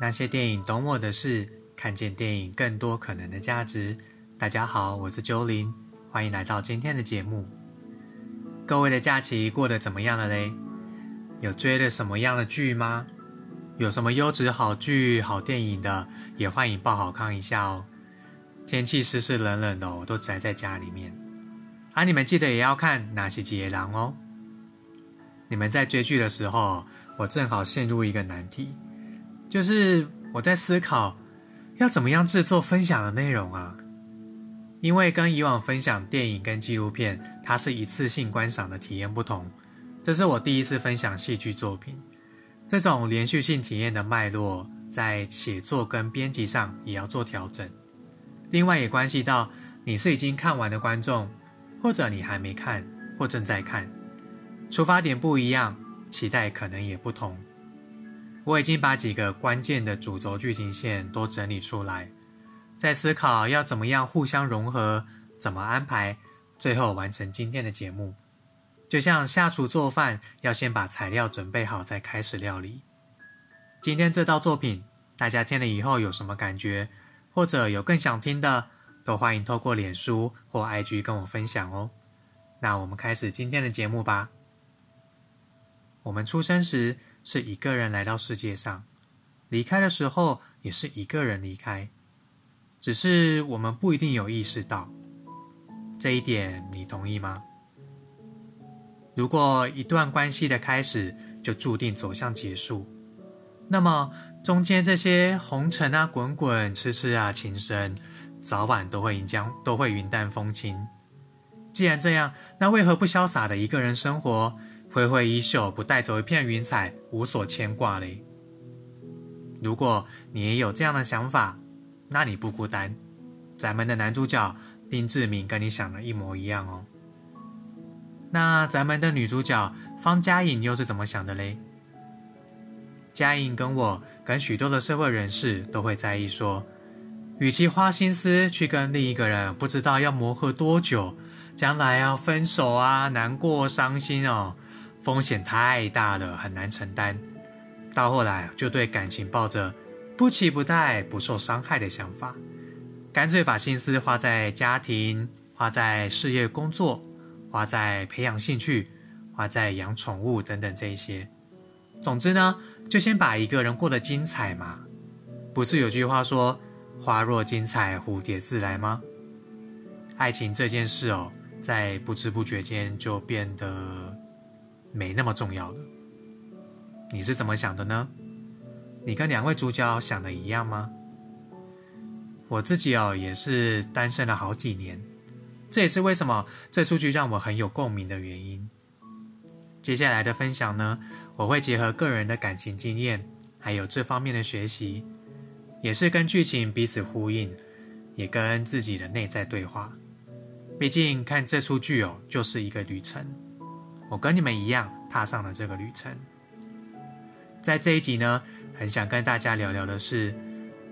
那些电影懂我的事，看见电影更多可能的价值。大家好，我是九林，欢迎来到今天的节目。各位的假期过得怎么样了嘞？有追了什么样的剧吗？有什么优质好剧、好电影的，也欢迎报好康一下哦。天气湿湿冷冷的，我都宅在家里面。啊，你们记得也要看《哪些杰狼》哦。你们在追剧的时候，我正好陷入一个难题，就是我在思考要怎么样制作分享的内容啊。因为跟以往分享电影跟纪录片，它是一次性观赏的体验不同。这是我第一次分享戏剧作品，这种连续性体验的脉络，在写作跟编辑上也要做调整。另外也关系到你是已经看完的观众，或者你还没看或正在看。出发点不一样，期待可能也不同。我已经把几个关键的主轴剧情线都整理出来，在思考要怎么样互相融合，怎么安排，最后完成今天的节目。就像下厨做饭，要先把材料准备好再开始料理。今天这道作品，大家听了以后有什么感觉，或者有更想听的，都欢迎透过脸书或 IG 跟我分享哦。那我们开始今天的节目吧。我们出生时是一个人来到世界上，离开的时候也是一个人离开，只是我们不一定有意识到这一点，你同意吗？如果一段关系的开始就注定走向结束，那么中间这些红尘啊、滚滚、痴痴啊、情深，早晚都会将都会云淡风轻。既然这样，那为何不潇洒的一个人生活？挥挥衣袖，不带走一片云彩，无所牵挂嘞。如果你也有这样的想法，那你不孤单。咱们的男主角丁志明跟你想的一模一样哦。那咱们的女主角方嘉颖又是怎么想的嘞？嘉颖跟我跟许多的社会人士都会在意说，与其花心思去跟另一个人不知道要磨合多久，将来要分手啊，难过伤心哦。风险太大了，很难承担。到后来就对感情抱着不期不待、不受伤害的想法，干脆把心思花在家庭、花在事业工作、花在培养兴趣、花在养宠物等等这一些。总之呢，就先把一个人过得精彩嘛。不是有句话说“花若精彩，蝴蝶自来”吗？爱情这件事哦，在不知不觉间就变得。没那么重要了，你是怎么想的呢？你跟两位主角想的一样吗？我自己哦也是单身了好几年，这也是为什么这出剧让我很有共鸣的原因。接下来的分享呢，我会结合个人的感情经验，还有这方面的学习，也是跟剧情彼此呼应，也跟自己的内在对话。毕竟看这出剧哦，就是一个旅程。我跟你们一样踏上了这个旅程。在这一集呢，很想跟大家聊聊的是，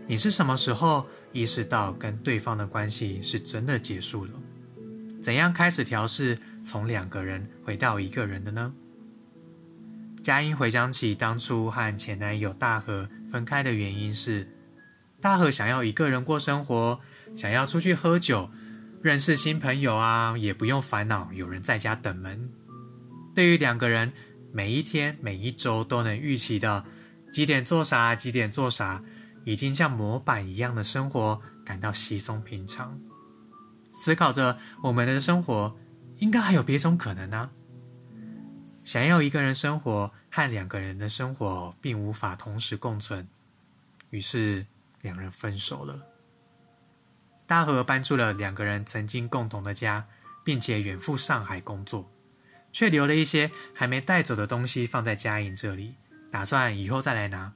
你是什么时候意识到跟对方的关系是真的结束了？怎样开始调试从两个人回到一个人的呢？佳音回想起当初和前男友大和分开的原因是，大和想要一个人过生活，想要出去喝酒，认识新朋友啊，也不用烦恼有人在家等门。对于两个人每一天、每一周都能预期的几点做啥、几点做啥，已经像模板一样的生活感到稀松平常。思考着我们的生活应该还有别种可能呢？想要一个人生活和两个人的生活并无法同时共存，于是两人分手了。大和搬出了两个人曾经共同的家，并且远赴上海工作。却留了一些还没带走的东西放在嘉颖这里，打算以后再来拿。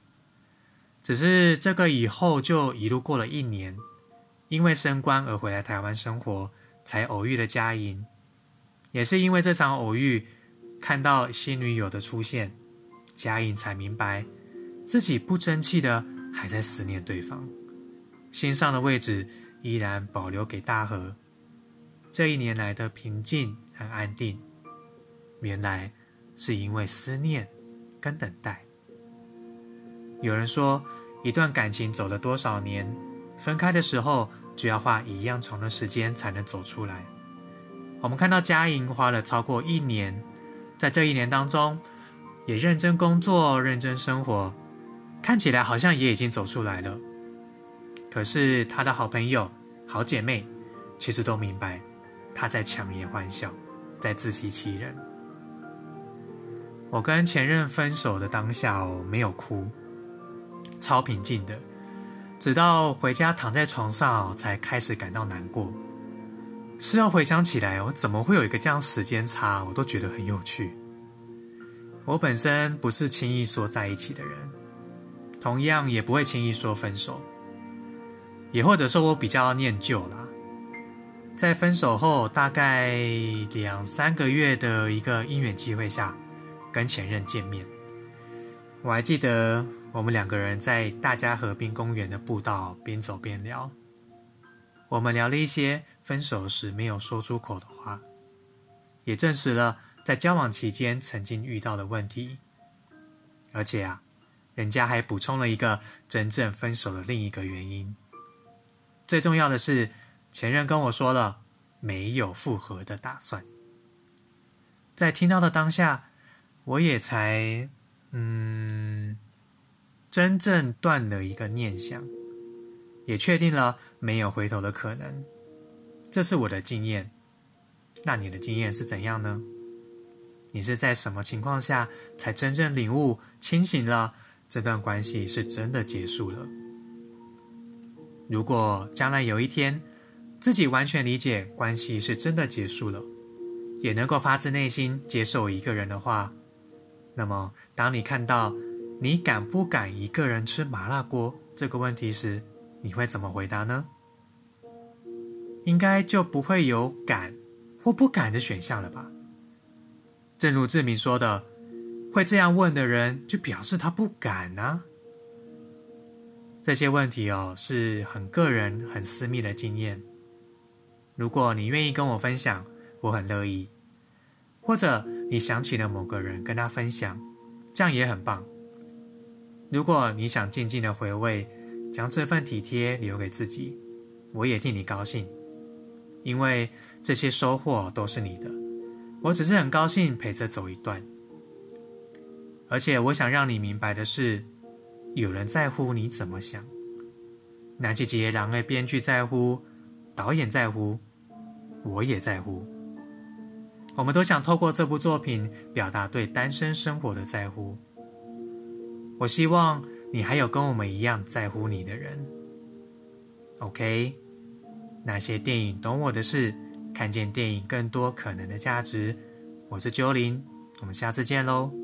只是这个以后就一路过了一年，因为升官而回来台湾生活，才偶遇了嘉颖。也是因为这场偶遇，看到新女友的出现，嘉颖才明白自己不争气的还在思念对方，心上的位置依然保留给大和。这一年来的平静和安定。原来是因为思念跟等待。有人说，一段感情走了多少年，分开的时候就要花一样长的时间才能走出来。我们看到佳莹花了超过一年，在这一年当中，也认真工作、认真生活，看起来好像也已经走出来了。可是她的好朋友、好姐妹，其实都明白她在强颜欢笑，在自欺欺人。我跟前任分手的当下哦，没有哭，超平静的，直到回家躺在床上，才开始感到难过。事后回想起来，我怎么会有一个这样时间差？我都觉得很有趣。我本身不是轻易说在一起的人，同样也不会轻易说分手。也或者说我比较念旧啦，在分手后大概两三个月的一个姻缘机会下，跟前任见面。我还记得我们两个人在大家河滨公园的步道边走边聊，我们聊了一些。分手时没有说出口的话，也证实了在交往期间曾经遇到的问题。而且啊，人家还补充了一个真正分手的另一个原因。最重要的是，前任跟我说了没有复合的打算。在听到的当下，我也才嗯，真正断了一个念想，也确定了没有回头的可能。这是我的经验，那你的经验是怎样呢？你是在什么情况下才真正领悟、清醒了？这段关系是真的结束了。如果将来有一天，自己完全理解关系是真的结束了，也能够发自内心接受一个人的话，那么当你看到你敢不敢一个人吃麻辣锅这个问题时，你会怎么回答呢？应该就不会有敢或不敢的选项了吧？正如志明说的，会这样问的人，就表示他不敢啊。这些问题哦，是很个人、很私密的经验。如果你愿意跟我分享，我很乐意。或者你想起了某个人，跟他分享，这样也很棒。如果你想静静的回味，将这份体贴留给自己，我也替你高兴。因为这些收获都是你的，我只是很高兴陪着走一段。而且我想让你明白的是，有人在乎你怎么想。南极节狼的编剧在乎，导演在乎，我也在乎。我们都想透过这部作品表达对单身生活的在乎。我希望你还有跟我们一样在乎你的人。OK。那些电影懂我的事，看见电影更多可能的价值。我是九零，我们下次见喽。